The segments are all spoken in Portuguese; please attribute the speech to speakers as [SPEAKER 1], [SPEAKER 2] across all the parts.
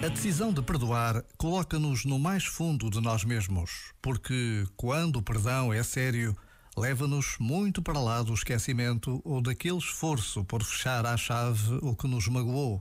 [SPEAKER 1] A decisão de perdoar coloca-nos no mais fundo de nós mesmos, porque quando o perdão é sério, leva-nos muito para lá do esquecimento ou daquele esforço por fechar à chave o que nos magoou.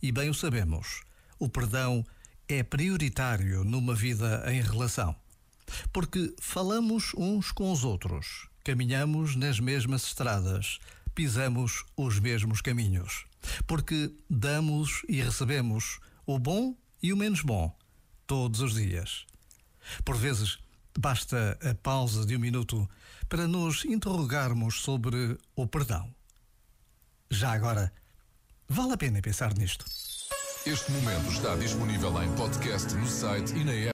[SPEAKER 1] E bem o sabemos, o perdão é prioritário numa vida em relação. Porque falamos uns com os outros, caminhamos nas mesmas estradas, pisamos os mesmos caminhos. Porque damos e recebemos o bom e o menos bom, todos os dias. Por vezes, basta a pausa de um minuto para nos interrogarmos sobre o perdão. Já agora, vale a pena pensar nisto.
[SPEAKER 2] Este momento está disponível em podcast no site e na app.